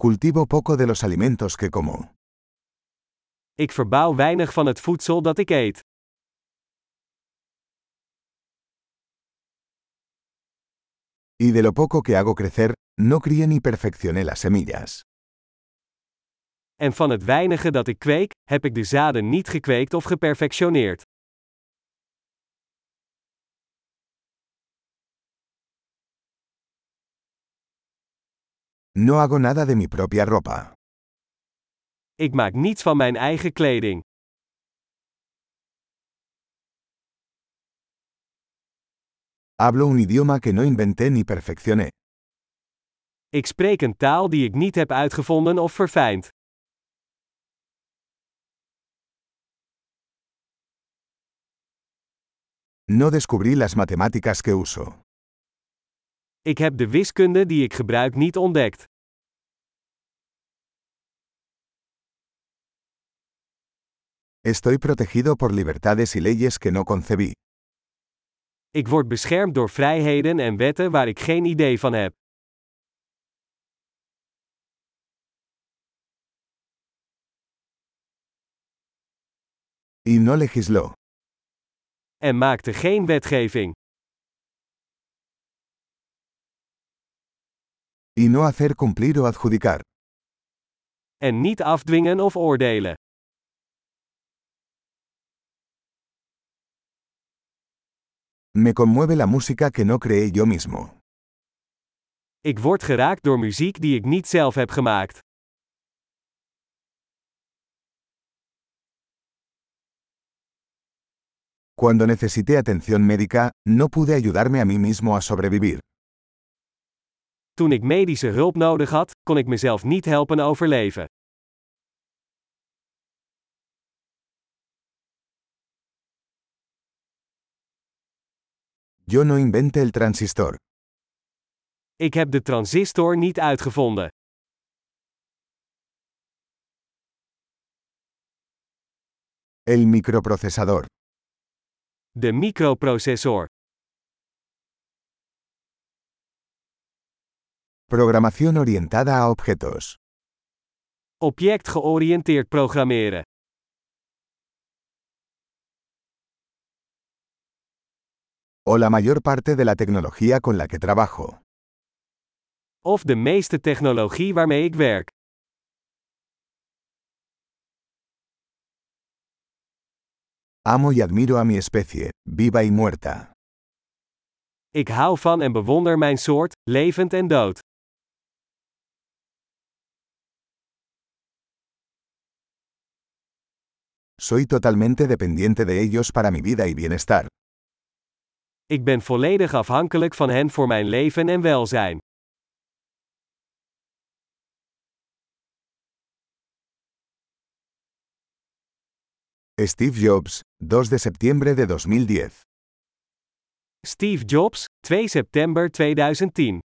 Cultivo poco de los alimentos que como. Ik verbouw weinig van het voedsel dat ik eet. Y de lo poco que hago crecer, no crié ni perfeccioné las semillas. En van het weinige dat ik kweek, heb ik de zaden niet gekweekt of geperfectioneerd. No hago nada de mi propia ropa. Ik maak niets van mijn eigen kleding. Hablo un idioma que no inventé ni perfeccioné. Ik spreek een taal die ik niet heb uitgevonden of verfijnd. No descubrí las matemáticas que uso. Ik heb de wiskunde die ik gebruik niet ontdekt. Estoy protegido por libertades y leyes que no concebí. Ik word beschermd door vrijheden en wetten waar ik geen idee van heb. Y no legisló. En maakte geen wetgeving. Y no hacer cumplir o adjudicar. En niet afdwingen of oordelen. Me conmueve la música que no creé yo mismo. Ik word geraakt door muziek die ik niet zelf heb gemaakt. Cuando necesité atención médica, no pude ayudarme a mí mismo a sobrevivir. Toen ik medische hulp nodig had, kon ik mezelf niet helpen overleven. Yo no inventé el transistor. Ik heb de transistor niet uitgevonden. El microprocesador. De microprocessor. Programación orientada a objetos. Object georiënteerd programmeren. O la mayor parte de la tecnología con la que trabajo. Of de meeste technologie waarmee ik werk. Amo y admiro a mi especie, viva y muerta. Ik hou van en bewonder mijn soort, levend en dood. Soy totalmente dependiente de ellos para mi vida y bienestar. Ik ben volledig afhankelijk van hen voor mijn leven en welzijn. Steve Jobs, 2 de septiembre de 2010. Steve Jobs, 2 september 2010